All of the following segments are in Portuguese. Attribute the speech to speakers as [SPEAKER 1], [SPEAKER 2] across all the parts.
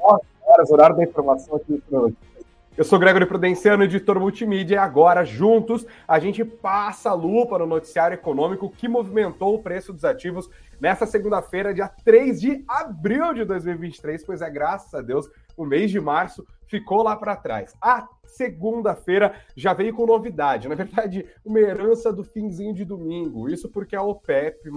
[SPEAKER 1] horas, horário da informação aqui no eu sou Gregory Prudenciano, editor multimídia, e agora, juntos, a gente passa a lupa no noticiário econômico que movimentou o preço dos ativos nessa segunda-feira, dia 3 de abril de 2023, pois é, graças a Deus, o mês de março ficou lá para trás. A segunda-feira já veio com novidade, na verdade, uma herança do finzinho de domingo. Isso porque a OPEP+,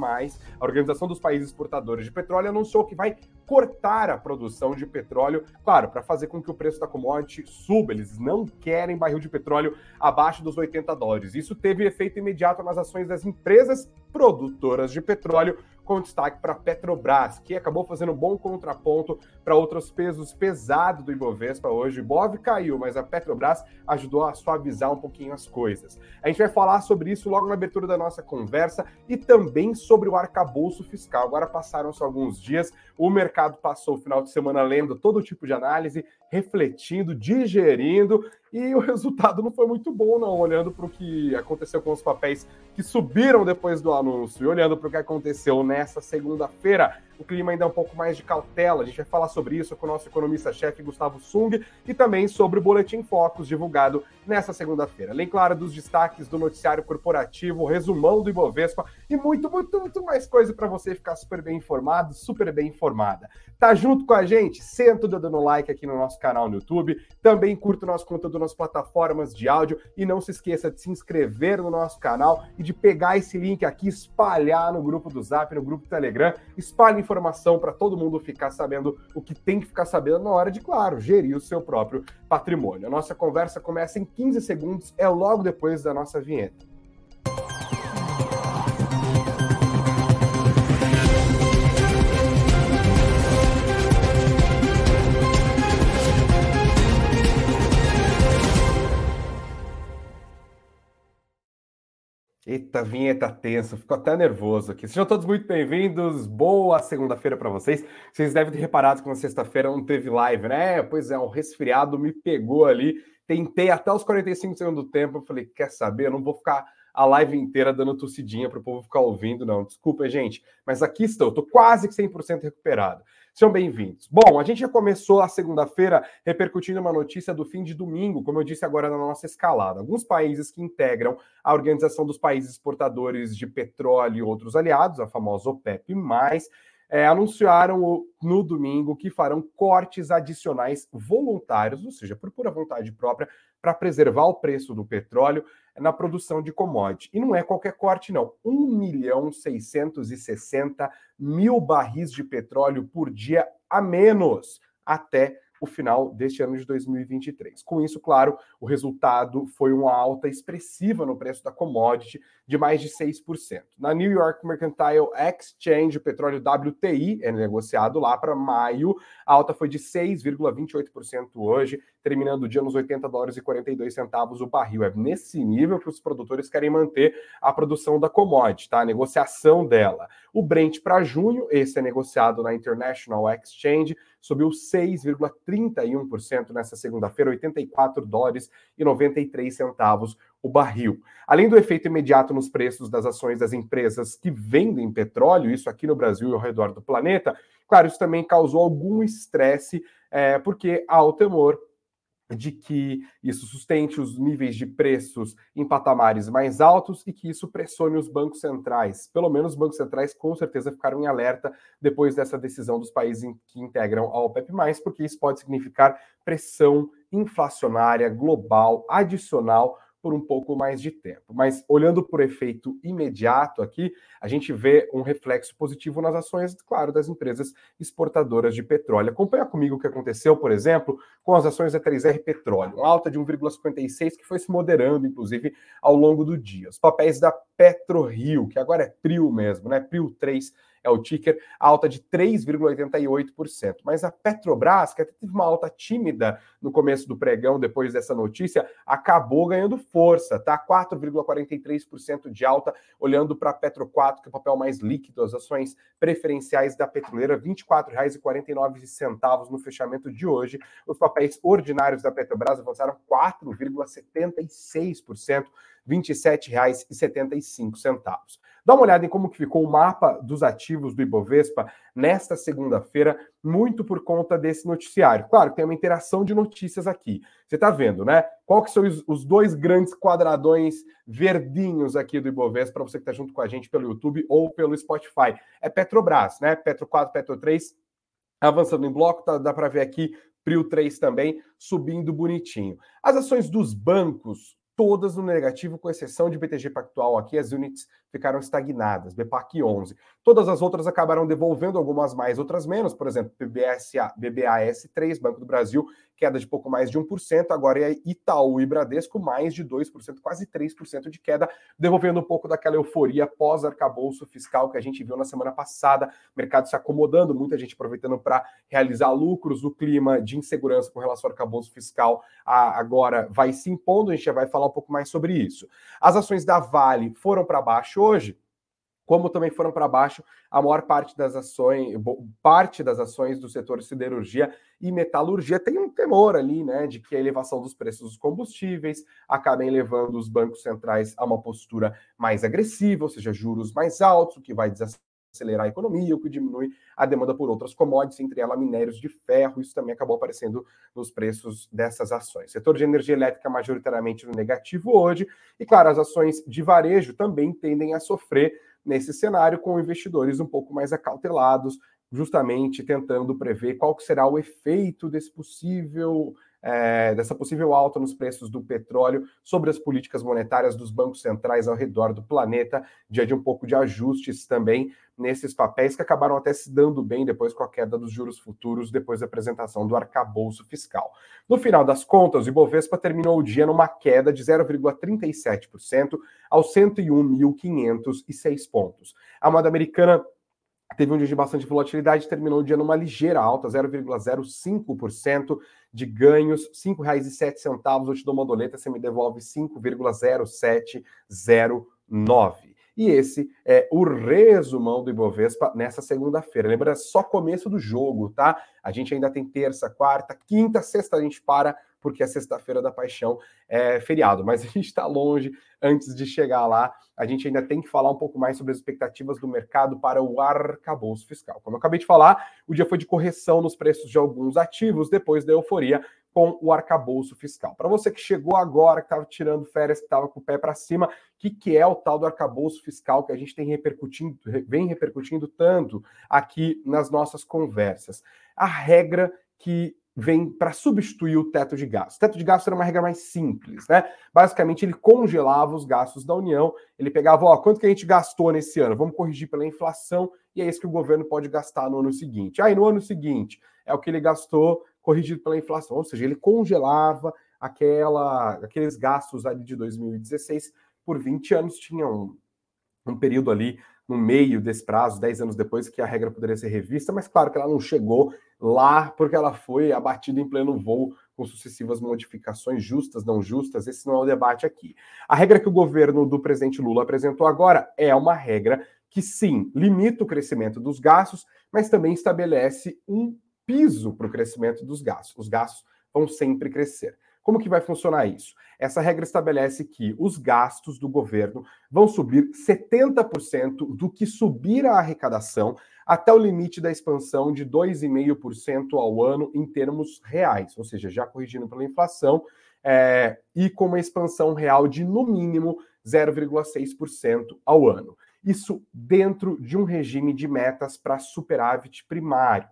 [SPEAKER 1] a Organização dos Países Exportadores de Petróleo, anunciou que vai cortar a produção de petróleo, claro, para fazer com que o preço da commodity suba. Eles não querem barril de petróleo abaixo dos 80 dólares. Isso teve efeito imediato nas ações das empresas produtoras de petróleo, com destaque para Petrobras, que acabou fazendo um bom contraponto para outros pesos pesados do Ibovespa hoje. O Ibov caiu, mas a Petrobras ajudou a suavizar um pouquinho as coisas. A gente vai falar sobre isso logo na abertura da nossa conversa e também sobre o arcabouço fiscal. Agora passaram-se alguns dias, o mercado passou o final de semana lendo todo tipo de análise, refletindo, digerindo e o resultado não foi muito bom, não, olhando para o que aconteceu com os papéis que subiram depois do anúncio e olhando para o que aconteceu nessa segunda-feira o clima ainda é um pouco mais de cautela. A gente vai falar sobre isso com o nosso economista-chefe Gustavo Sung e também sobre o Boletim Focus divulgado nessa segunda-feira. Além, claro, dos destaques do noticiário corporativo, resumão do Ibovespa e muito, muito, muito mais coisa para você ficar super bem informado, super bem informada. Tá junto com a gente? Senta o dedo no like aqui no nosso canal no YouTube. Também curta o nosso conteúdo nas plataformas de áudio e não se esqueça de se inscrever no nosso canal e de pegar esse link aqui, espalhar no grupo do Zap, no grupo do Telegram. Espalhe informação para todo mundo ficar sabendo o que tem que ficar sabendo na hora de, claro, gerir o seu próprio patrimônio. A nossa conversa começa em 15 segundos, é logo depois da nossa vinheta. Eita, vinheta tensa, ficou até nervoso aqui. Sejam todos muito bem-vindos, boa segunda-feira para vocês. Vocês devem ter reparado que na sexta-feira não teve live, né? Pois é, um resfriado me pegou ali. Tentei até os 45 segundos do tempo, falei, quer saber? Eu não vou ficar a live inteira dando tossidinha para o povo ficar ouvindo, não. Desculpa, gente, mas aqui estou, estou quase 100% recuperado. Sejam bem-vindos. Bom, a gente já começou a segunda-feira repercutindo uma notícia do fim de domingo, como eu disse agora na nossa escalada. Alguns países que integram a Organização dos Países Exportadores de Petróleo e outros aliados, a famosa OPEP+, é, anunciaram no domingo que farão cortes adicionais voluntários, ou seja, por pura vontade própria, para preservar o preço do petróleo na produção de commodity. E não é qualquer corte, não. 1 milhão 660 mil barris de petróleo por dia a menos até o final deste ano de 2023. Com isso, claro, o resultado foi uma alta expressiva no preço da commodity de mais de 6%. Na New York Mercantile Exchange, o petróleo WTI é negociado lá para maio, a alta foi de 6,28% hoje, terminando o dia nos 80 dólares e 42 centavos o barril. É nesse nível que os produtores querem manter a produção da commodity, tá? A negociação dela. O Brent para junho, esse é negociado na International Exchange, subiu 6,31% nessa segunda-feira, 84 dólares e 93 centavos o barril. Além do efeito imediato nos preços das ações das empresas que vendem petróleo, isso aqui no Brasil e ao redor do planeta, claro, isso também causou algum estresse, é, porque há o temor de que isso sustente os níveis de preços em patamares mais altos e que isso pressione os bancos centrais. Pelo menos os bancos centrais com certeza ficaram em alerta depois dessa decisão dos países que integram a OPEP+, porque isso pode significar pressão inflacionária global adicional por um pouco mais de tempo. Mas olhando por efeito imediato aqui, a gente vê um reflexo positivo nas ações, claro, das empresas exportadoras de petróleo. Acompanha comigo o que aconteceu, por exemplo, com as ações da 3R Petróleo, uma alta de 1,56 que foi se moderando, inclusive, ao longo do dia. Os papéis da PetroRio, que agora é PRIO mesmo, né? PRIO 3 é o ticker, alta de 3,88%. Mas a Petrobras, que até teve uma alta tímida no começo do pregão, depois dessa notícia, acabou ganhando força, tá? 4,43% de alta, olhando para a Petro 4, que é o papel mais líquido, as ações preferenciais da petroleira, R$ 24,49 no fechamento de hoje. Os papéis ordinários da Petrobras avançaram 4,76%. R$ 27,75. Dá uma olhada em como que ficou o mapa dos ativos do Ibovespa nesta segunda-feira, muito por conta desse noticiário. Claro, tem uma interação de notícias aqui. Você está vendo, né? Qual que são os, dois grandes quadradões verdinhos aqui do Ibovespa para você que está junto com a gente pelo YouTube ou pelo Spotify? É Petrobras, né? Petro 4, Petro 3, avançando em bloco, tá, dá para ver aqui Prio 3 também subindo bonitinho. As ações dos bancos todas no negativo, com exceção de BTG Pactual aqui, as units ficaram estagnadas, BPAC 11. Todas as outras acabaram devolvendo, algumas mais, outras menos, por exemplo, BBSA, BBAS3, Banco do Brasil, queda de pouco mais de 1%, agora é Itaú e Bradesco, mais de 2%, quase 3% de queda, devolvendo um pouco daquela euforia pós-arcabouço fiscal que a gente viu na semana passada, mercado se acomodando, muita gente aproveitando para realizar lucros, o clima de insegurança com relação ao arcabouço fiscal agora vai se impondo, a gente já vai falar um pouco mais sobre isso. As ações da Vale foram para baixo hoje, como também foram para baixo a maior parte das ações, parte das ações do setor siderurgia e metalurgia tem um temor ali, né, de que a elevação dos preços dos combustíveis acabem levando os bancos centrais a uma postura mais agressiva, ou seja, juros mais altos, o que vai desacelerar a economia, o que diminui a demanda por outras commodities, entre elas minérios de ferro, isso também acabou aparecendo nos preços dessas ações. Setor de energia elétrica majoritariamente no negativo hoje, e claro, as ações de varejo também tendem a sofrer nesse cenário, com investidores um pouco mais acautelados, justamente tentando prever qual será o efeito desse possível é, dessa possível alta nos preços do petróleo sobre as políticas monetárias dos bancos centrais ao redor do planeta, dia de um pouco de ajustes também nesses papéis que acabaram até se dando bem depois com a queda dos juros futuros, depois da apresentação do arcabouço fiscal. No final das contas, o Ibovespa terminou o dia numa queda de 0,37% aos 101.506 pontos. A moeda americana teve um dia de bastante volatilidade, terminou o dia numa ligeira alta, 0,05% de ganhos, R$ 5,07. Eu te dou uma doleta, você me devolve 5,0709. E esse é o resumão do Ibovespa nessa segunda-feira. Lembra, só começo do jogo, tá? A gente ainda tem terça, quarta, quinta, sexta a gente para, porque a sexta-feira da paixão é feriado. Mas a gente está longe. Antes de chegar lá, a gente ainda tem que falar um pouco mais sobre as expectativas do mercado para o arcabouço fiscal. Como eu acabei de falar, o dia foi de correção nos preços de alguns ativos depois da euforia com o arcabouço fiscal. Para você que chegou agora, que estava tirando férias, que estava com o pé para cima, o que, que é o tal do arcabouço fiscal que a gente tem repercutindo, vem repercutindo tanto aqui nas nossas conversas? A regra que vem para substituir o teto de gastos. O teto de gastos era uma regra mais simples, né? Basicamente, ele congelava os gastos da União, ele pegava, ó, quanto que a gente gastou nesse ano? Vamos corrigir pela inflação, e é isso que o governo pode gastar no ano seguinte. Aí, ah, no ano seguinte, é o que ele gastou corrigido pela inflação, ou seja, ele congelava aquela, aqueles gastos ali de 2016 por 20 anos, tinha um, um período ali no meio desse prazo, 10 anos depois, que a regra poderia ser revista, mas claro que ela não chegou lá porque ela foi abatida em pleno voo com sucessivas modificações justas, não justas, esse não é o debate aqui. A regra que o governo do presidente Lula apresentou agora é uma regra que sim, limita o crescimento dos gastos, mas também estabelece um piso para o crescimento dos gastos. Os gastos vão sempre crescer. Como que vai funcionar isso? Essa regra estabelece que os gastos do governo vão subir 70% do que subir a arrecadação até o limite da expansão de 2,5% ao ano em termos reais, ou seja, já corrigindo pela inflação, é, e com uma expansão real de no mínimo 0,6% ao ano. Isso dentro de um regime de metas para superávit primário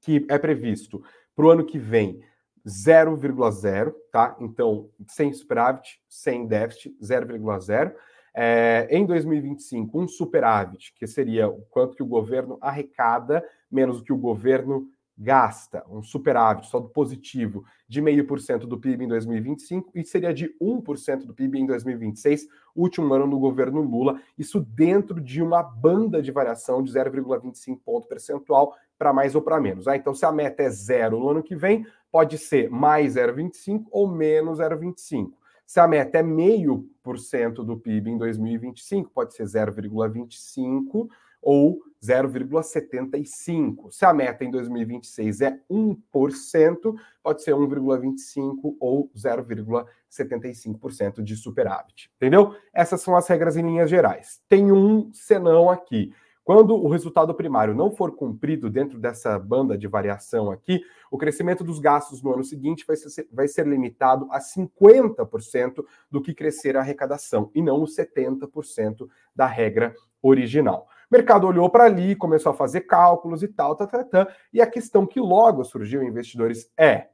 [SPEAKER 1] que é previsto para o ano que vem 0,0, tá? Então, sem superávit, sem déficit, 0,0. É, em 2025, um superávit, que seria o quanto que o governo arrecada, menos o que o governo gasta, um superávit só do positivo de 0,5% do PIB em 2025 e seria de 1% do PIB em 2026, último ano do governo Lula, isso dentro de uma banda de variação de 0,25 ponto percentual para mais ou para menos. Ah, então, se a meta é zero no ano que vem, pode ser mais 0,25 ou menos 0,25. Se a meta é meio por cento do PIB em 2025, pode ser 0,25 ou 0,75. Se a meta em 2026 é 1%, pode ser 1,25 ou 0,75% de superávit. Entendeu? Essas são as regras em linhas gerais. Tem um senão aqui. Quando o resultado primário não for cumprido dentro dessa banda de variação aqui, o crescimento dos gastos no ano seguinte vai ser, vai ser limitado a 50% do que crescer a arrecadação, e não os 70% da regra original. O mercado olhou para ali, começou a fazer cálculos e tal, tá, tá, tá, e a questão que logo surgiu em investidores é: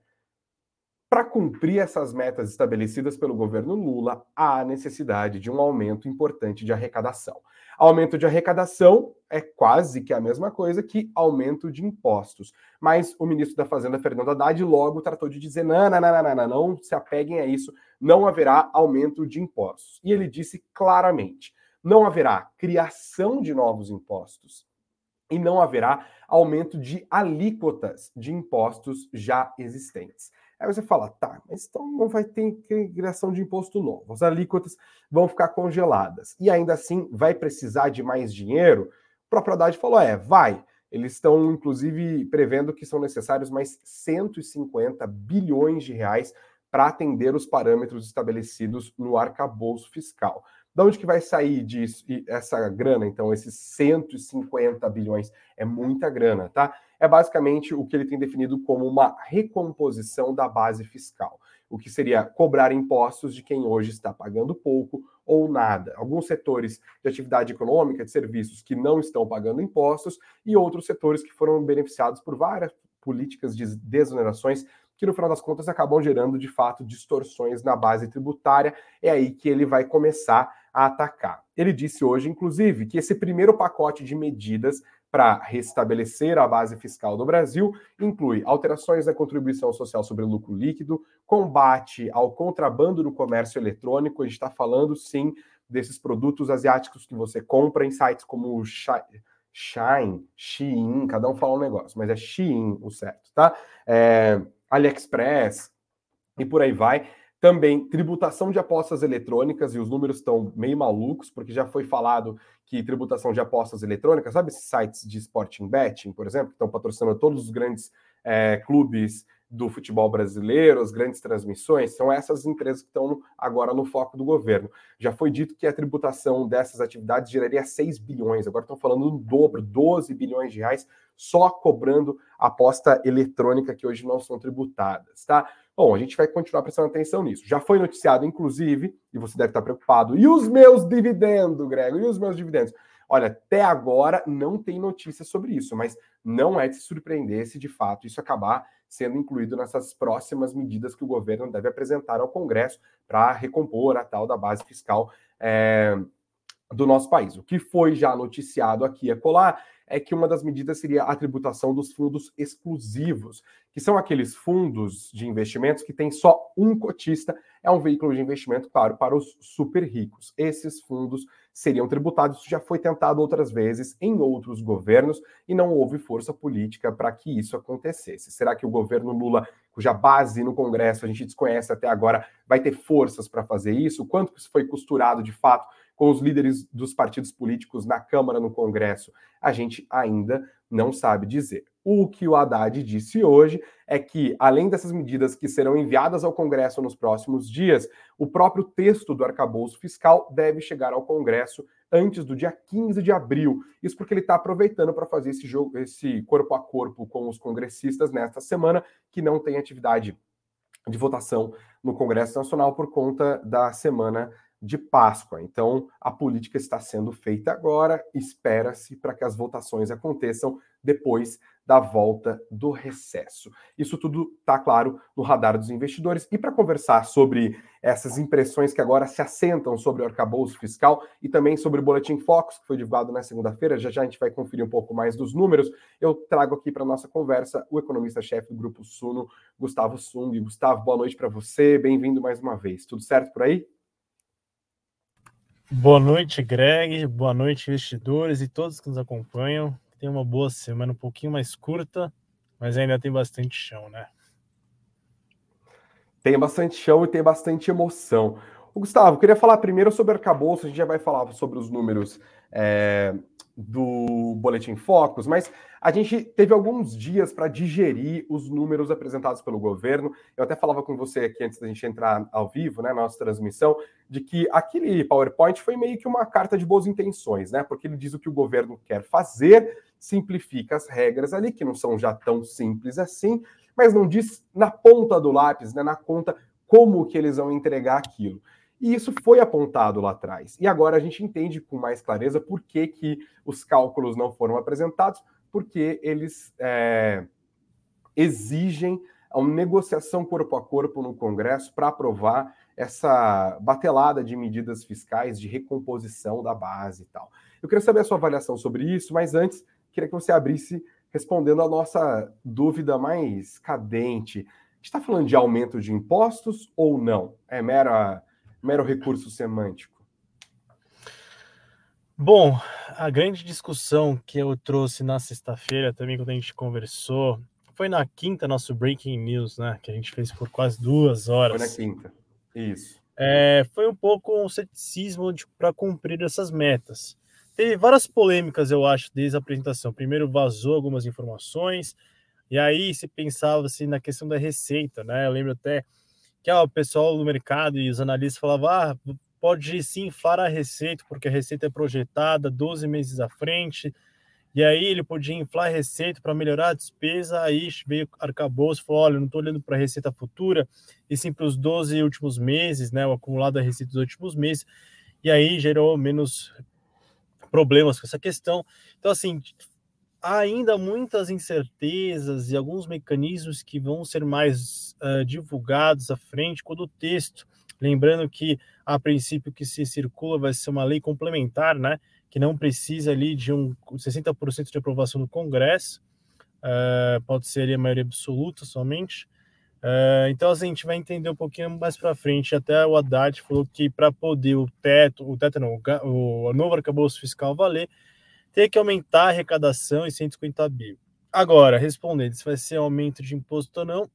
[SPEAKER 1] para cumprir essas metas estabelecidas pelo governo Lula, há necessidade de um aumento importante de arrecadação. Aumento de arrecadação é quase que a mesma coisa que aumento de impostos. Mas o ministro da Fazenda, Fernando Haddad, logo tratou de dizer: não, não, não, não, não, não se apeguem a isso, não haverá aumento de impostos. E ele disse claramente: não haverá criação de novos impostos e não haverá aumento de alíquotas de impostos já existentes. Aí você fala, tá, mas então não vai ter criação de imposto novo, as alíquotas vão ficar congeladas e ainda assim vai precisar de mais dinheiro? A propriedade falou, é, vai. Eles estão, inclusive, prevendo que são necessários mais 150 bilhões de reais para atender os parâmetros estabelecidos no arcabouço fiscal. De onde que vai sair disso, essa grana, então, esses 150 bilhões? É muita grana, tá? É basicamente o que ele tem definido como uma recomposição da base fiscal, o que seria cobrar impostos de quem hoje está pagando pouco ou nada. Alguns setores de atividade econômica, de serviços que não estão pagando impostos e outros setores que foram beneficiados por várias políticas de desonerações que no final das contas acabam gerando de fato distorções na base tributária. É aí que ele vai começar a atacar. Ele disse hoje, inclusive, que esse primeiro pacote de medidas para restabelecer a base fiscal do Brasil inclui alterações na contribuição social sobre lucro líquido, combate ao contrabando no comércio eletrônico. A gente está falando, sim, desses produtos asiáticos que você compra em sites como Shine, Shein, cada um fala um negócio, mas é Shein o certo, tá? É, AliExpress e por aí vai. Também tributação de apostas eletrônicas, e os números estão meio malucos, porque já foi falado que tributação de apostas eletrônicas, sabe esses sites de sporting betting, por exemplo, que estão patrocinando todos os grandes é, clubes do futebol brasileiro, as grandes transmissões, são essas empresas que estão agora no foco do governo. Já foi dito que a tributação dessas atividades geraria 6 bilhões, agora estão falando no dobro, 12 bilhões de reais, só cobrando aposta eletrônica que hoje não são tributadas, tá? Bom, a gente vai continuar prestando atenção nisso. Já foi noticiado, inclusive, e você deve estar preocupado, e os meus dividendos, Grego, e os meus dividendos? Olha, até agora não tem notícia sobre isso, mas não é de se surpreender se de fato isso acabar sendo incluído nessas próximas medidas que o governo deve apresentar ao Congresso para recompor a tal da base fiscal é, do nosso país. O que foi já noticiado aqui a colar é que uma das medidas seria a tributação dos fundos exclusivos, que são aqueles fundos de investimentos que tem só um cotista, é um veículo de investimento, claro, para os super ricos. Esses fundos seriam tributados, isso já foi tentado outras vezes em outros governos e não houve força política para que isso acontecesse. Será que o governo Lula, cuja base no Congresso a gente desconhece até agora, vai ter forças para fazer isso? Quanto isso foi costurado de fato com os líderes dos partidos políticos na Câmara, no Congresso, a gente ainda não sabe dizer. O que o Haddad disse hoje é que, além dessas medidas que serão enviadas ao Congresso nos próximos dias, o próprio texto do arcabouço fiscal deve chegar ao Congresso antes do dia 15 de abril. Isso porque ele está aproveitando para fazer esse jogo, esse corpo a corpo com os congressistas nesta semana, que não tem atividade de votação no Congresso Nacional por conta da semana de Páscoa. Então, a política está sendo feita agora, espera-se para que as votações aconteçam depois da volta do recesso. Isso tudo está claro no radar dos investidores. E para conversar sobre essas impressões que agora se assentam sobre o arcabouço fiscal e também sobre o Boletim Focus, que foi divulgado na segunda-feira, já já a gente vai conferir um pouco mais dos números, eu trago aqui para nossa conversa o economista-chefe do Grupo Suno, Gustavo Sung. Gustavo, boa noite para você, bem-vindo mais uma vez. Tudo certo por aí?
[SPEAKER 2] Boa noite, Greg. Boa noite, investidores e todos que nos acompanham. Tenha uma boa semana, um pouquinho mais curta, mas ainda tem bastante chão, né?
[SPEAKER 1] Tem bastante chão e tem bastante emoção. O Gustavo, queria falar primeiro sobre o arcabouço, a gente já vai falar sobre os números é, do Boletim Focus, mas a gente teve alguns dias para digerir os números apresentados pelo governo. Eu até falava com você aqui antes da gente entrar ao vivo, né, nossa transmissão, de que aquele PowerPoint foi meio que uma carta de boas intenções, né? Porque ele diz o que o governo quer fazer, simplifica as regras ali, que não são já tão simples assim, mas não diz na ponta do lápis, né, na conta, como que eles vão entregar aquilo. E isso foi apontado lá atrás. E agora a gente entende com mais clareza por que, que os cálculos não foram apresentados, porque eles é, exigem uma negociação corpo a corpo no Congresso para aprovar essa batelada de medidas fiscais de recomposição da base e tal. Eu queria saber a sua avaliação sobre isso, mas antes, queria que você abrisse respondendo a nossa dúvida mais cadente. A gente está falando de aumento de impostos ou não? É mera mero recurso semântico?
[SPEAKER 2] Bom, a grande discussão que eu trouxe na sexta-feira também, quando a gente conversou, foi na quinta, nosso Breaking News, né? Que a gente fez por quase duas horas.
[SPEAKER 1] Foi na quinta, isso.
[SPEAKER 2] É, foi um pouco um ceticismo para cumprir essas metas. Teve várias polêmicas, eu acho, desde a apresentação. Primeiro vazou algumas informações, e aí se pensava assim, na questão da receita, né? Eu lembro até que ó, o pessoal do mercado e os analistas falavam, ah, pode sim inflar a receita, porque a receita é projetada 12 meses à frente, e aí ele podia inflar a receita para melhorar a despesa, aí veio arcabouço e falou, olha, não estou olhando para a receita futura, e sim para os 12 últimos meses, né, o acumulado da receita dos últimos meses, e aí gerou menos problemas com essa questão. Então, assim, há ainda muitas incertezas e alguns mecanismos que vão ser mais uh, divulgados à frente quando o texto, lembrando que a princípio que se circula vai ser uma lei complementar, né, que não precisa ali de um 60% de aprovação do Congresso, uh, pode ser a maioria absoluta somente. Uh, então assim, a gente vai entender um pouquinho mais para frente. Até o Haddad falou que para poder o teto, o teto não, o, o novo arcabouço fiscal valer, ter que aumentar a arrecadação em 150 bi. Agora, respondendo se vai ser aumento de imposto ou não,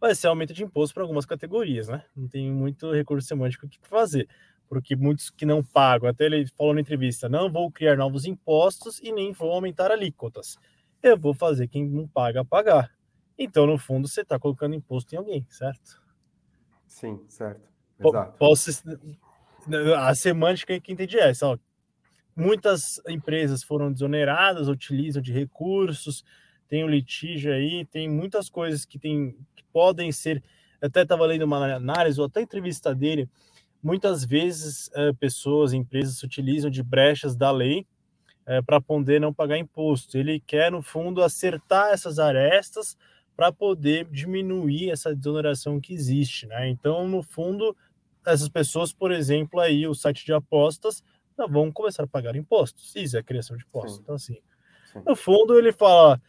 [SPEAKER 2] vai ser aumento de imposto para algumas categorias, né? Não tem muito recurso semântico que fazer, porque muitos que não pagam, até ele falou na entrevista, não vou criar novos impostos e nem vou aumentar alíquotas. Eu vou fazer quem não paga pagar. Então, no fundo, você está colocando imposto em alguém, certo?
[SPEAKER 1] Sim, certo. Exato.
[SPEAKER 2] Posso, a semântica que entendi é essa, ó, Muitas empresas foram desoneradas, utilizam de recursos, tem o litígio aí, tem muitas coisas que, tem, que podem ser. Até estava lendo uma análise, ou até entrevista dele. Muitas vezes, é, pessoas, empresas se utilizam de brechas da lei é, para poder não pagar imposto. Ele quer, no fundo, acertar essas arestas para poder diminuir essa desoneração que existe. Né? Então, no fundo, essas pessoas, por exemplo, aí o site de apostas vão começar a pagar impostos. Isso é criação de impostos. Sim. Então, assim, Sim. no fundo, ele fala.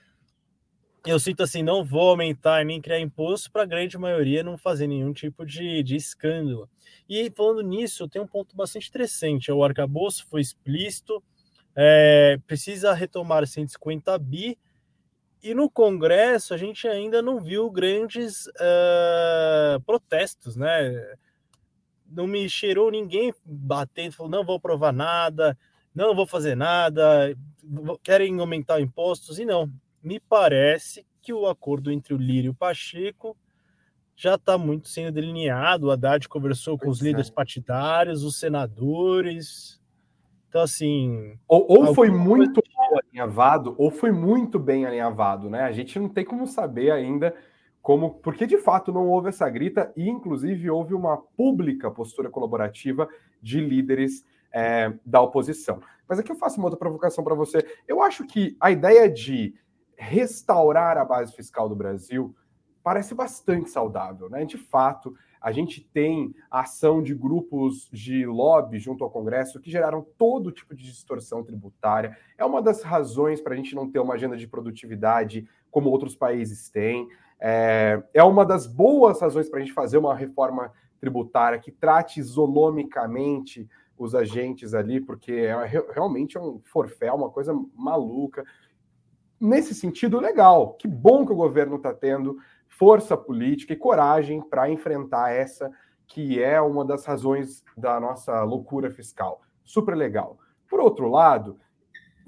[SPEAKER 2] Eu sinto assim, não vou aumentar nem criar imposto para a grande maioria não fazer nenhum tipo de, de escândalo. E falando nisso, tem um ponto bastante interessante. É o arcabouço foi explícito, é, precisa retomar 150 bi, e no Congresso a gente ainda não viu grandes uh, protestos, né? Não me cheirou ninguém batendo, falou, não vou provar nada, não vou fazer nada, querem aumentar impostos, e não. Me parece que o acordo entre o Lírio e o Pacheco já está muito sendo delineado. O Haddad conversou com os é. líderes partidários, os senadores. Então, assim.
[SPEAKER 1] Ou, ou foi muito mal alinhavado, ou foi muito bem alinhavado, né? A gente não tem como saber ainda como porque de fato não houve essa grita e inclusive houve uma pública postura colaborativa de líderes é, da oposição. Mas aqui eu faço uma outra provocação para você. Eu acho que a ideia de restaurar a base fiscal do Brasil parece bastante saudável, né? De fato, a gente tem a ação de grupos de lobby junto ao Congresso que geraram todo tipo de distorção tributária. É uma das razões para a gente não ter uma agenda de produtividade como outros países têm. É, é uma das boas razões para a gente fazer uma reforma tributária que trate isonomicamente os agentes ali, porque é, realmente é um forfé, uma coisa maluca. Nesse sentido, legal. Que bom que o governo está tendo força política e coragem para enfrentar essa que é uma das razões da nossa loucura fiscal. Super legal. Por outro lado,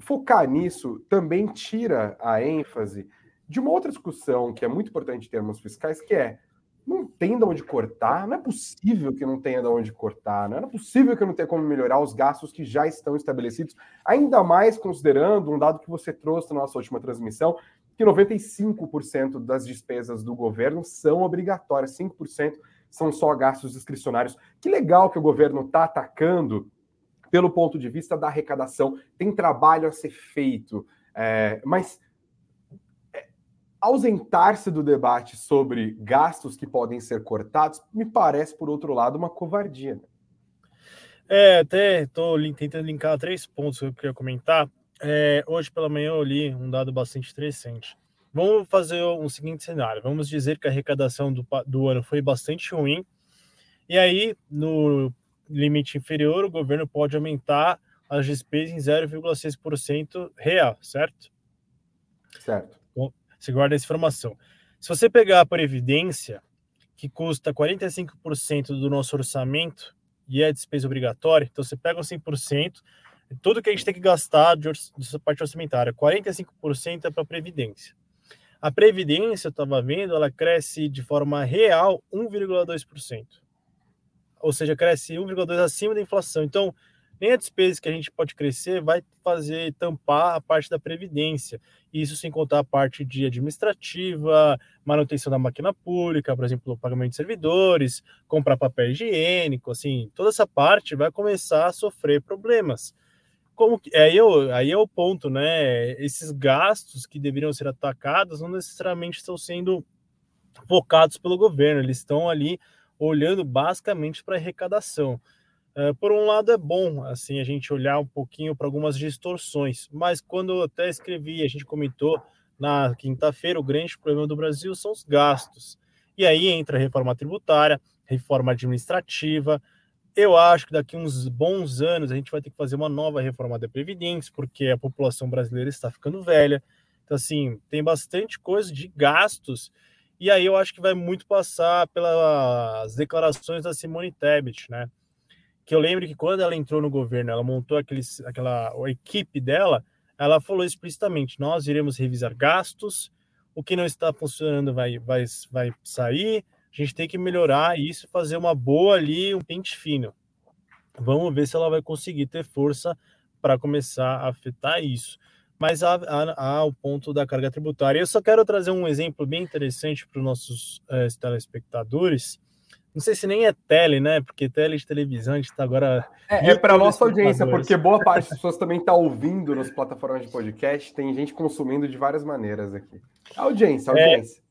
[SPEAKER 1] focar nisso também tira a ênfase de uma outra discussão que é muito importante em termos fiscais, que é não tem de onde cortar, não é possível que não tenha de onde cortar, não é possível que não tenha como melhorar os gastos que já estão estabelecidos, ainda mais considerando um dado que você trouxe na nossa última transmissão, que 95% das despesas do governo são obrigatórias, 5% são só gastos discricionários. Que legal que o governo está atacando pelo ponto de vista da arrecadação, tem trabalho a ser feito, é, mas ausentar-se do debate sobre gastos que podem ser cortados me parece, por outro lado, uma covardia. Né?
[SPEAKER 2] É, até estou tentando linkar três pontos que eu queria comentar. É, hoje pela manhã eu li um dado bastante interessante. Vamos fazer um seguinte cenário. Vamos dizer que a arrecadação do, do ano foi bastante ruim. E aí, no limite inferior, o governo pode aumentar as despesas em 0,6% real, certo?
[SPEAKER 1] Certo.
[SPEAKER 2] Você guarda essa informação. Se você pegar a Previdência, que custa 45% do nosso orçamento e é despesa obrigatória, então você pega os 100%, tudo que a gente tem que gastar de, de parte orçamentária, 45% é para a Previdência. A Previdência, eu estava vendo, ela cresce de forma real 1,2%. Ou seja, cresce 1,2% acima da inflação. Então, nem a despesa que a gente pode crescer vai fazer tampar a parte da previdência. Isso sem contar a parte de administrativa, manutenção da máquina pública, por exemplo, pagamento de servidores, comprar papel higiênico, assim, toda essa parte vai começar a sofrer problemas. Como que, aí, eu, aí é o ponto, né? Esses gastos que deveriam ser atacados não necessariamente estão sendo focados pelo governo, eles estão ali olhando basicamente para arrecadação. Uh, por um lado é bom assim a gente olhar um pouquinho para algumas distorções, mas quando eu até escrevi, a gente comentou na quinta-feira, o grande problema do Brasil são os gastos. E aí entra a reforma tributária, reforma administrativa. Eu acho que daqui uns bons anos a gente vai ter que fazer uma nova reforma da Previdência, porque a população brasileira está ficando velha. Então, assim, tem bastante coisa de gastos. E aí eu acho que vai muito passar pelas declarações da Simone Tebet, né? Que eu lembro que quando ela entrou no governo, ela montou aqueles, aquela a equipe dela, ela falou explicitamente: nós iremos revisar gastos, o que não está funcionando vai, vai, vai sair, a gente tem que melhorar isso, fazer uma boa ali, um pente fino. Vamos ver se ela vai conseguir ter força para começar a afetar isso. Mas há, há, há, o ponto da carga tributária. Eu só quero trazer um exemplo bem interessante para os nossos é, telespectadores não sei se nem é tele, né? Porque tele de televisão a gente está agora.
[SPEAKER 1] É, é para nossa audiência, porque boa parte das pessoas também está ouvindo nas plataformas de podcast. Tem gente consumindo de várias maneiras aqui. Audiência, é, audiência. É,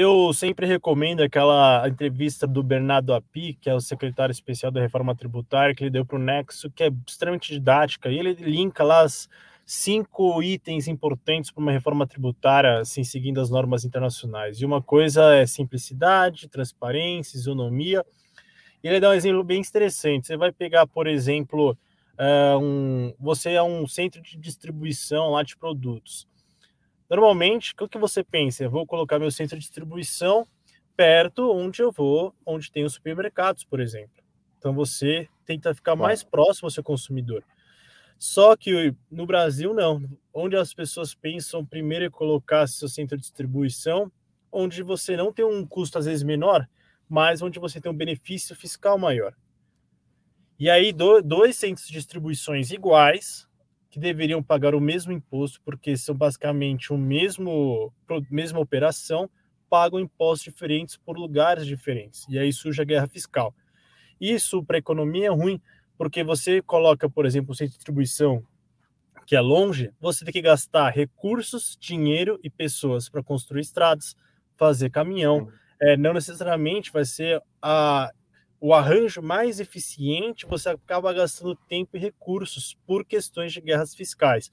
[SPEAKER 2] eu sempre recomendo aquela entrevista do Bernardo Api, que é o secretário especial da reforma tributária, que ele deu para o Nexo, que é extremamente didática. E ele linka lá as cinco itens importantes para uma reforma tributária, assim, seguindo as normas internacionais. E uma coisa é simplicidade, transparência, isonomia. E ele dá um exemplo bem interessante. Você vai pegar, por exemplo, uh, um, você é um centro de distribuição lá de produtos. Normalmente, o que você pensa? Eu vou colocar meu centro de distribuição perto onde eu vou, onde tem os supermercados, por exemplo. Então você tenta ficar mais próximo ao seu consumidor. Só que no Brasil, não. Onde as pessoas pensam primeiro é colocar seu centro de distribuição, onde você não tem um custo às vezes menor, mas onde você tem um benefício fiscal maior. E aí, dois centros de distribuições iguais, que deveriam pagar o mesmo imposto, porque são basicamente o mesmo mesma operação, pagam impostos diferentes por lugares diferentes. E aí surge a guerra fiscal. Isso para a economia é ruim, porque você coloca, por exemplo, o centro de distribuição que é longe, você tem que gastar recursos, dinheiro e pessoas para construir estradas, fazer caminhão. É, não necessariamente vai ser a, o arranjo mais eficiente, você acaba gastando tempo e recursos por questões de guerras fiscais.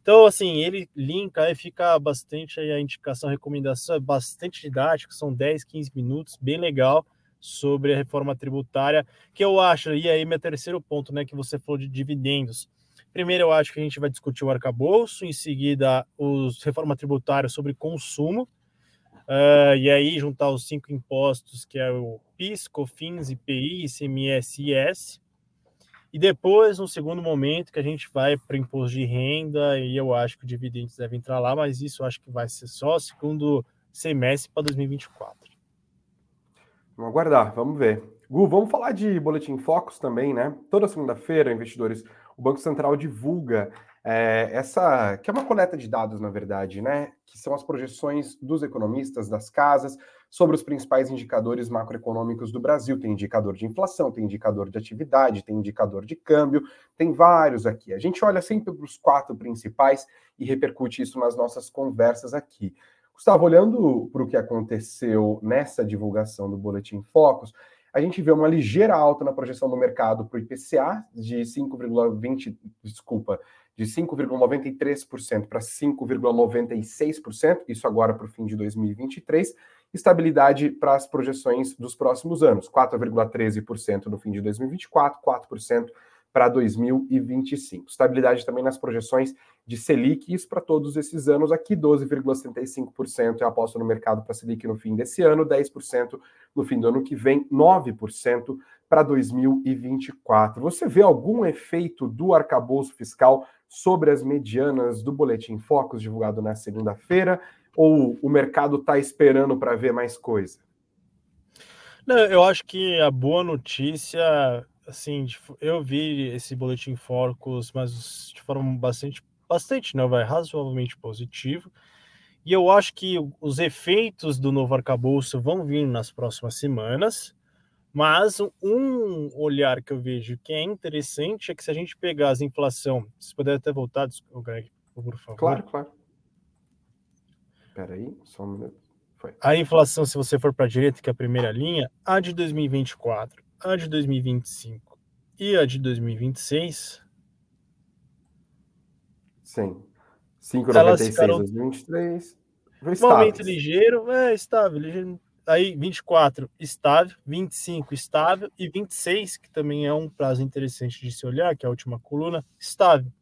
[SPEAKER 2] Então, assim, ele linka aí, fica bastante aí a indicação, a recomendação é bastante didático, são 10, 15 minutos, bem legal sobre a reforma tributária, que eu acho, e aí meu terceiro ponto, né, que você falou de dividendos. Primeiro, eu acho que a gente vai discutir o arcabouço, em seguida, os reforma tributária sobre consumo, uh, e aí juntar os cinco impostos, que é o PIS, COFINS, IPI, ICMS e IS. E depois, no segundo momento, que a gente vai para imposto de renda, e eu acho que o dividendos deve entrar lá, mas isso eu acho que vai ser só segundo semestre para 2024.
[SPEAKER 1] Vamos aguardar, vamos ver. Gu, vamos falar de Boletim Focus também, né? Toda segunda-feira, investidores, o Banco Central divulga é, essa, que é uma coleta de dados, na verdade, né? Que são as projeções dos economistas, das casas, sobre os principais indicadores macroeconômicos do Brasil. Tem indicador de inflação, tem indicador de atividade, tem indicador de câmbio, tem vários aqui. A gente olha sempre para os quatro principais e repercute isso nas nossas conversas aqui. Gustavo, olhando para o que aconteceu nessa divulgação do Boletim Focus, a gente vê uma ligeira alta na projeção do mercado para o IPCA de 5,20, desculpa, de 5,93% para 5,96%, isso agora para o fim de 2023, estabilidade para as projeções dos próximos anos, 4,13% no fim de 2024, 4% para 2025. Estabilidade também nas projeções de Selic, isso para todos esses anos aqui, 12,65% é a aposta no mercado para Selic no fim desse ano, 10% no fim do ano que vem, 9% para 2024. Você vê algum efeito do arcabouço fiscal sobre as medianas do Boletim Focus divulgado na segunda-feira? Ou o mercado está esperando para ver mais coisa?
[SPEAKER 2] Não, eu acho que a boa notícia, assim, eu vi esse boletim Focus, mas de forma bastante, bastante, não, vai razoavelmente positivo. E eu acho que os efeitos do novo arcabouço vão vir nas próximas semanas. Mas um olhar que eu vejo que é interessante é que se a gente pegar as inflação, se puder até voltar, Greg, por favor.
[SPEAKER 1] Claro, claro. Espera aí, só um minuto.
[SPEAKER 2] Foi. A inflação, se você for para a direita, que é a primeira linha, a de 2024, a de 2025 e a de 2026.
[SPEAKER 1] Sim. 5,96 ficaram... 2023. Um
[SPEAKER 2] aumento ligeiro, é estável, ligeiro. Aí 24 estável, 25 estável e 26, que também é um prazo interessante de se olhar, que é a última coluna, estável.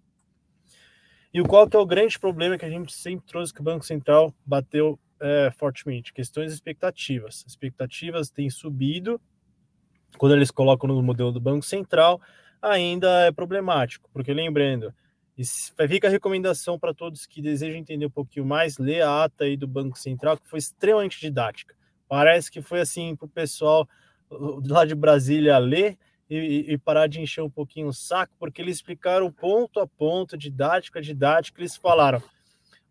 [SPEAKER 2] E qual que é o grande problema que a gente sempre trouxe que o Banco Central bateu é, fortemente? Questões expectativas. As expectativas têm subido. Quando eles colocam no modelo do Banco Central, ainda é problemático, porque lembrando, fica a recomendação para todos que desejam entender um pouquinho mais, ler a ata aí do Banco Central, que foi extremamente didática. Parece que foi assim para o pessoal lá de Brasília ler e, e, parar de encher um pouquinho o saco, porque eles explicaram ponto a ponto, didática a didática, eles falaram: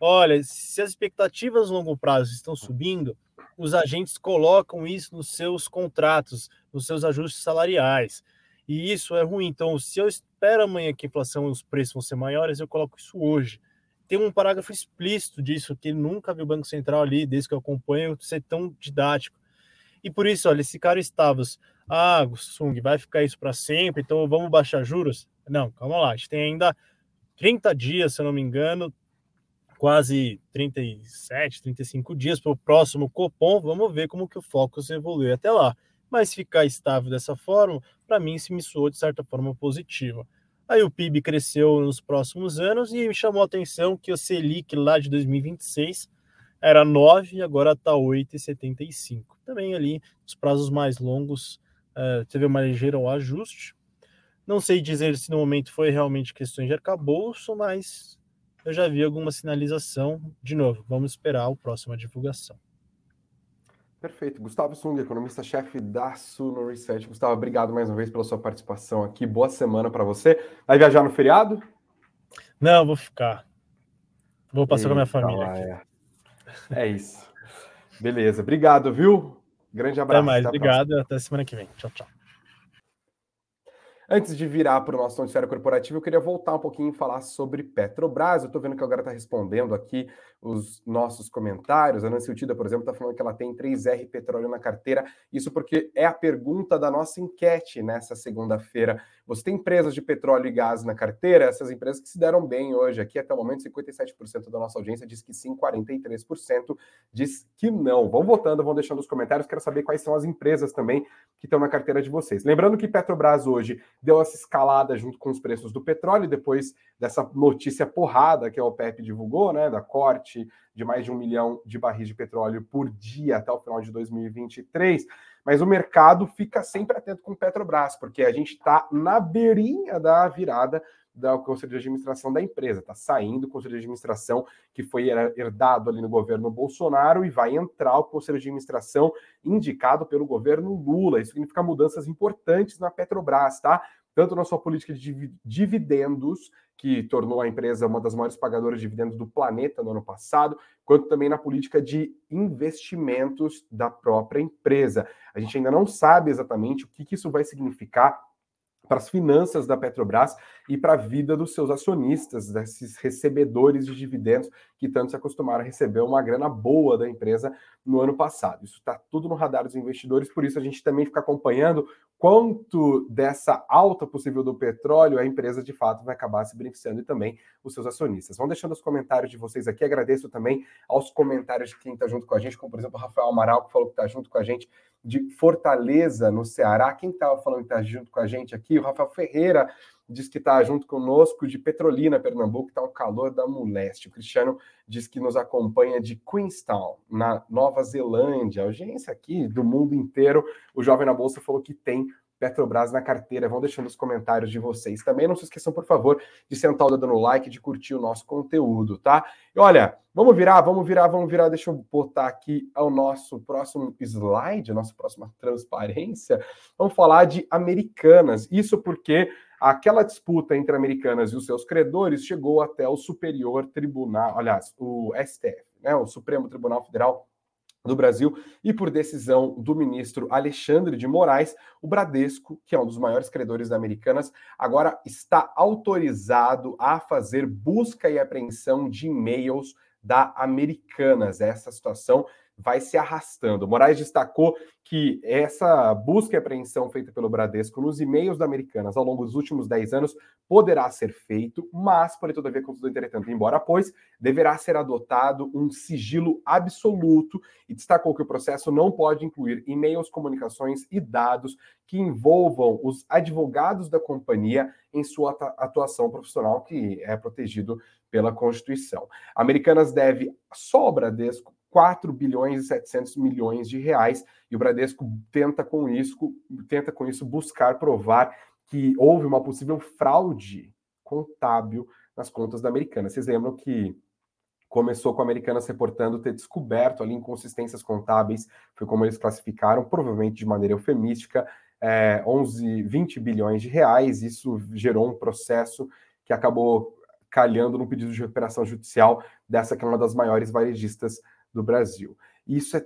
[SPEAKER 2] olha, se as expectativas no longo prazo estão subindo, os agentes colocam isso nos seus contratos, nos seus ajustes salariais. E isso é ruim. Então, se eu espero amanhã que a inflação e os preços vão ser maiores, eu coloco isso hoje. Tem um parágrafo explícito disso, que nunca vi o Banco Central ali, desde que eu acompanho, ser tão didático. E por isso, olha, esse cara Estavos ah, Sung, vai ficar isso para sempre, então vamos baixar juros? Não, calma lá, a gente tem ainda 30 dias, se eu não me engano, quase 37, 35 dias para o próximo Copom, vamos ver como que o Focus evolui até lá. Mas ficar estável dessa forma, para mim, se me soou de certa forma positiva. Aí o PIB cresceu nos próximos anos e me chamou a atenção que o Selic lá de 2026 era 9 e agora está 8,75. Também ali, os prazos mais longos uh, teve uma ligeira ajuste. Não sei dizer se no momento foi realmente questões de arcabouço, mas eu já vi alguma sinalização. De novo, vamos esperar a próxima divulgação.
[SPEAKER 1] Perfeito. Gustavo Sung, economista-chefe da Suno Research. Gustavo, obrigado mais uma vez pela sua participação aqui. Boa semana para você. Vai viajar no feriado?
[SPEAKER 2] Não, vou ficar. Vou passar Eita, com a minha família.
[SPEAKER 1] É. é isso. Beleza. Obrigado, viu? Grande abraço.
[SPEAKER 2] Até mais. Até Obrigado. Até semana que vem. Tchau, tchau.
[SPEAKER 1] Antes de virar para o nosso noticiário corporativo, eu queria voltar um pouquinho e falar sobre Petrobras. Eu estou vendo que agora está respondendo aqui os nossos comentários. A Nancy Utida, por exemplo, está falando que ela tem 3R petróleo na carteira. Isso porque é a pergunta da nossa enquete nessa segunda-feira. Você tem empresas de petróleo e gás na carteira? Essas empresas que se deram bem hoje. Aqui, até o momento, 57% da nossa audiência diz que sim, 43% diz que não. Vão votando, vão deixando os comentários. Quero saber quais são as empresas também que estão na carteira de vocês. Lembrando que Petrobras hoje deu essa escalada junto com os preços do petróleo, depois dessa notícia porrada que a OPEP divulgou, né, da corte de mais de um milhão de barris de petróleo por dia até o final de 2023. mas o mercado fica sempre atento com Petrobras, porque a gente está na beirinha da virada do Conselho de Administração da empresa. Está saindo o Conselho de Administração que foi herdado ali no governo Bolsonaro e vai entrar o Conselho de Administração indicado pelo governo Lula. Isso significa mudanças importantes na Petrobras, tá? Tanto na sua política de dividendos, que tornou a empresa uma das maiores pagadoras de dividendos do planeta no ano passado, quanto também na política de investimentos da própria empresa. A gente ainda não sabe exatamente o que, que isso vai significar para as finanças da Petrobras e para a vida dos seus acionistas, desses recebedores de dividendos que tanto se acostumaram a receber uma grana boa da empresa no ano passado. Isso está tudo no radar dos investidores, por isso a gente também fica acompanhando quanto dessa alta possível do petróleo a empresa de fato vai acabar se beneficiando e também os seus acionistas. Vão deixando os comentários de vocês aqui. Agradeço também aos comentários de quem está junto com a gente, como por exemplo o Rafael Amaral, que falou que está junto com a gente de Fortaleza, no Ceará. Quem estava falando que está junto com a gente aqui? O Rafael Ferreira diz que está junto conosco de Petrolina, Pernambuco, está um calor da moleste. O Cristiano diz que nos acompanha de Queenstown, na Nova Zelândia. Audiência aqui do mundo inteiro. O Jovem na Bolsa falou que tem Petrobras na carteira. Vão deixando os comentários de vocês. Também não se esqueçam, por favor, de sentar o dedo no like, de curtir o nosso conteúdo, tá? E olha, vamos virar, vamos virar, vamos virar. Deixa eu botar aqui o nosso próximo slide, a nossa próxima transparência. Vamos falar de Americanas. Isso porque aquela disputa entre Americanas e os seus credores chegou até o Superior Tribunal, aliás, o STF, né, o Supremo Tribunal Federal do Brasil e por decisão do ministro Alexandre de Moraes, o Bradesco, que é um dos maiores credores da Americanas, agora está autorizado a fazer busca e apreensão de e-mails da Americanas. Essa situação vai se arrastando. Moraes destacou que essa busca e apreensão feita pelo Bradesco nos e-mails da Americanas ao longo dos últimos 10 anos poderá ser feito, mas, porém, todavia, contudo, entretanto, embora pois, deverá ser adotado um sigilo absoluto e destacou que o processo não pode incluir e-mails, comunicações e dados que envolvam os advogados da companhia em sua atuação profissional, que é protegido pela Constituição. Americanas deve só ao Bradesco 4 bilhões e 700 milhões de reais, e o Bradesco tenta com isso, tenta com isso buscar provar que houve uma possível fraude contábil nas contas da Americana. Vocês lembram que começou com a Americanas reportando ter descoberto ali inconsistências contábeis, foi como eles classificaram, provavelmente de maneira eufemística, é, 11, 20 bilhões de reais. Isso gerou um processo que acabou calhando no pedido de recuperação judicial dessa que é uma das maiores varejistas do Brasil. Isso é,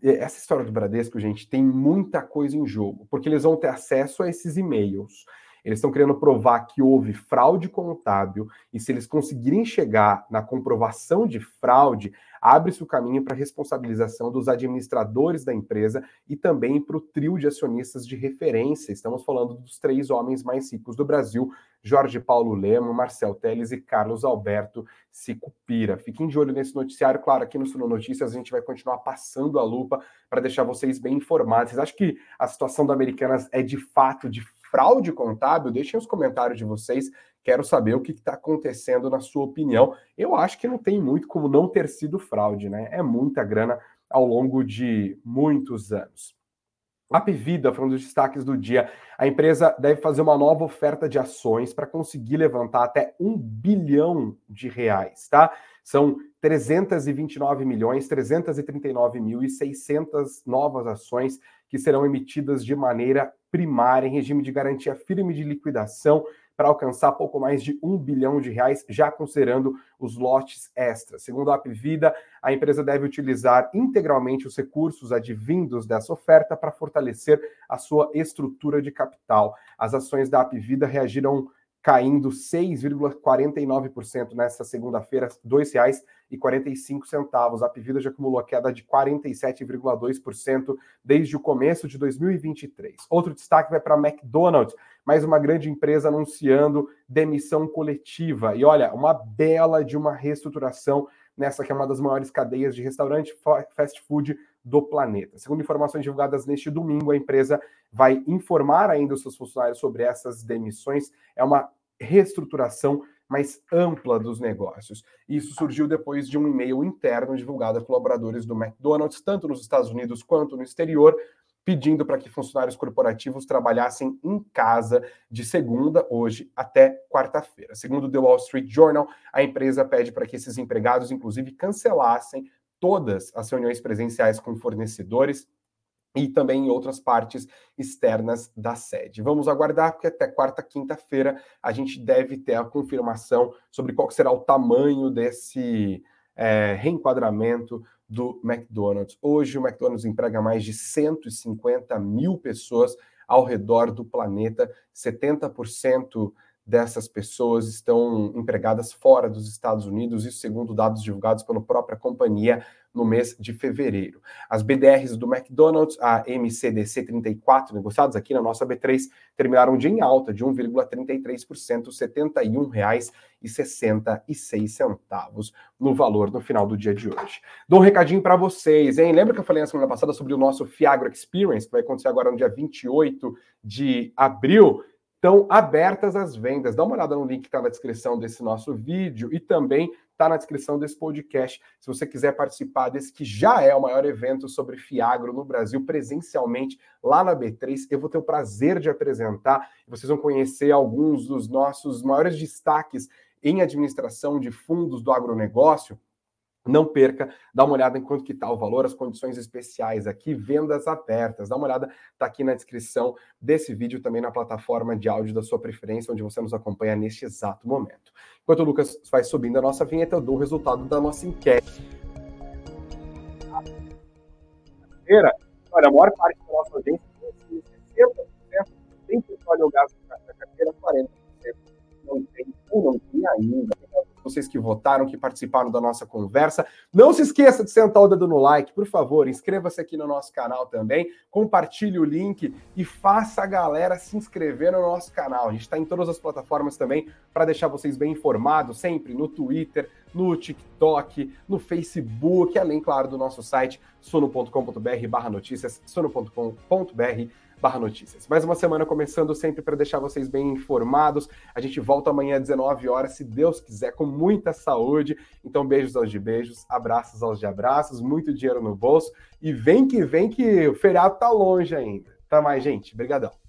[SPEAKER 1] é essa história do Bradesco, gente, tem muita coisa em jogo, porque eles vão ter acesso a esses e-mails. Eles estão querendo provar que houve fraude contábil, e se eles conseguirem chegar na comprovação de fraude, abre-se o caminho para a responsabilização dos administradores da empresa e também para o trio de acionistas de referência. Estamos falando dos três homens mais ricos do Brasil, Jorge Paulo Lemo, Marcel Teles e Carlos Alberto Sicupira. Fiquem de olho nesse noticiário. Claro, aqui no Suno Notícias a gente vai continuar passando a lupa para deixar vocês bem informados. Acham que a situação da Americanas é de fato de fraude contábil? Deixem os comentários de vocês. Quero saber o que está acontecendo na sua opinião. Eu acho que não tem muito como não ter sido fraude, né? É muita grana ao longo de muitos anos. A Pivida foi um dos destaques do dia. A empresa deve fazer uma nova oferta de ações para conseguir levantar até um bilhão de reais, tá? São 329 milhões, 339 mil e 600 novas ações que serão emitidas de maneira primária em regime de garantia firme de liquidação para alcançar pouco mais de um bilhão de reais, já considerando os lotes extras. Segundo a Apvida, a empresa deve utilizar integralmente os recursos advindos dessa oferta para fortalecer a sua estrutura de capital. As ações da Apvida reagiram caindo 6,49% nessa segunda-feira, R$ 2,45. A Pivida já acumulou queda de 47,2% desde o começo de 2023. Outro destaque vai para a McDonald's, mais uma grande empresa anunciando demissão coletiva. E olha, uma bela de uma reestruturação nessa que é uma das maiores cadeias de restaurante fast food do planeta. Segundo informações divulgadas neste domingo, a empresa vai informar ainda os seus funcionários sobre essas demissões. É uma reestruturação mais ampla dos negócios. Isso surgiu depois de um e-mail interno divulgado a colaboradores do McDonald's, tanto nos Estados Unidos quanto no exterior, pedindo para que funcionários corporativos trabalhassem em casa de segunda, hoje, até quarta-feira. Segundo o The Wall Street Journal, a empresa pede para que esses empregados, inclusive, cancelassem todas as reuniões presenciais com fornecedores e também em outras partes externas da sede. Vamos aguardar, porque até quarta, quinta-feira a gente deve ter a confirmação sobre qual será o tamanho desse é, reenquadramento do McDonald's. Hoje, o McDonald's emprega mais de 150 mil pessoas ao redor do planeta, 70% dessas pessoas estão empregadas fora dos Estados Unidos, isso segundo dados divulgados pela própria companhia no mês de fevereiro. As BDRs do McDonald's, a MCDC 34, negociados aqui na nossa B3, terminaram de em alta de 1,33%, R$ 71,66 no valor no final do dia de hoje. Dou um recadinho para vocês, hein? Lembra que eu falei na semana passada sobre o nosso Fiagro Experience, que vai acontecer agora no dia 28 de abril? Estão abertas as vendas. Dá uma olhada no link que está na descrição desse nosso vídeo e também está na descrição desse podcast. Se você quiser participar desse que já é o maior evento sobre Fiagro no Brasil, presencialmente, lá na B3, eu vou ter o prazer de apresentar. Vocês vão conhecer alguns dos nossos maiores destaques em administração de fundos do agronegócio não perca, dá uma olhada em quanto que está o valor, as condições especiais aqui, vendas abertas. Dá uma olhada, está aqui na descrição desse vídeo, também na plataforma de áudio da sua preferência, onde você nos acompanha neste exato momento. Enquanto o Lucas vai subindo a nossa vinheta, eu dou o resultado da nossa enquete. Olha, a maior parte da nossa audiência, 60%, sempre escolhe o gasto da carteira, 40% não tem ou não tem ainda vocês que votaram, que participaram da nossa conversa. Não se esqueça de sentar o dedo no like, por favor, inscreva-se aqui no nosso canal também, compartilhe o link e faça a galera se inscrever no nosso canal. A gente está em todas as plataformas também para deixar vocês bem informados, sempre no Twitter, no TikTok, no Facebook, além, claro, do nosso site sono.com.br barra notícias, sono.com.br barra notícias. Mais uma semana começando sempre para deixar vocês bem informados. A gente volta amanhã às 19 horas, se Deus quiser, com muita saúde. Então, beijos aos de beijos, abraços aos de abraços, muito dinheiro no bolso. E vem que vem que o feriado tá longe ainda. Tá mais, gente. Obrigadão.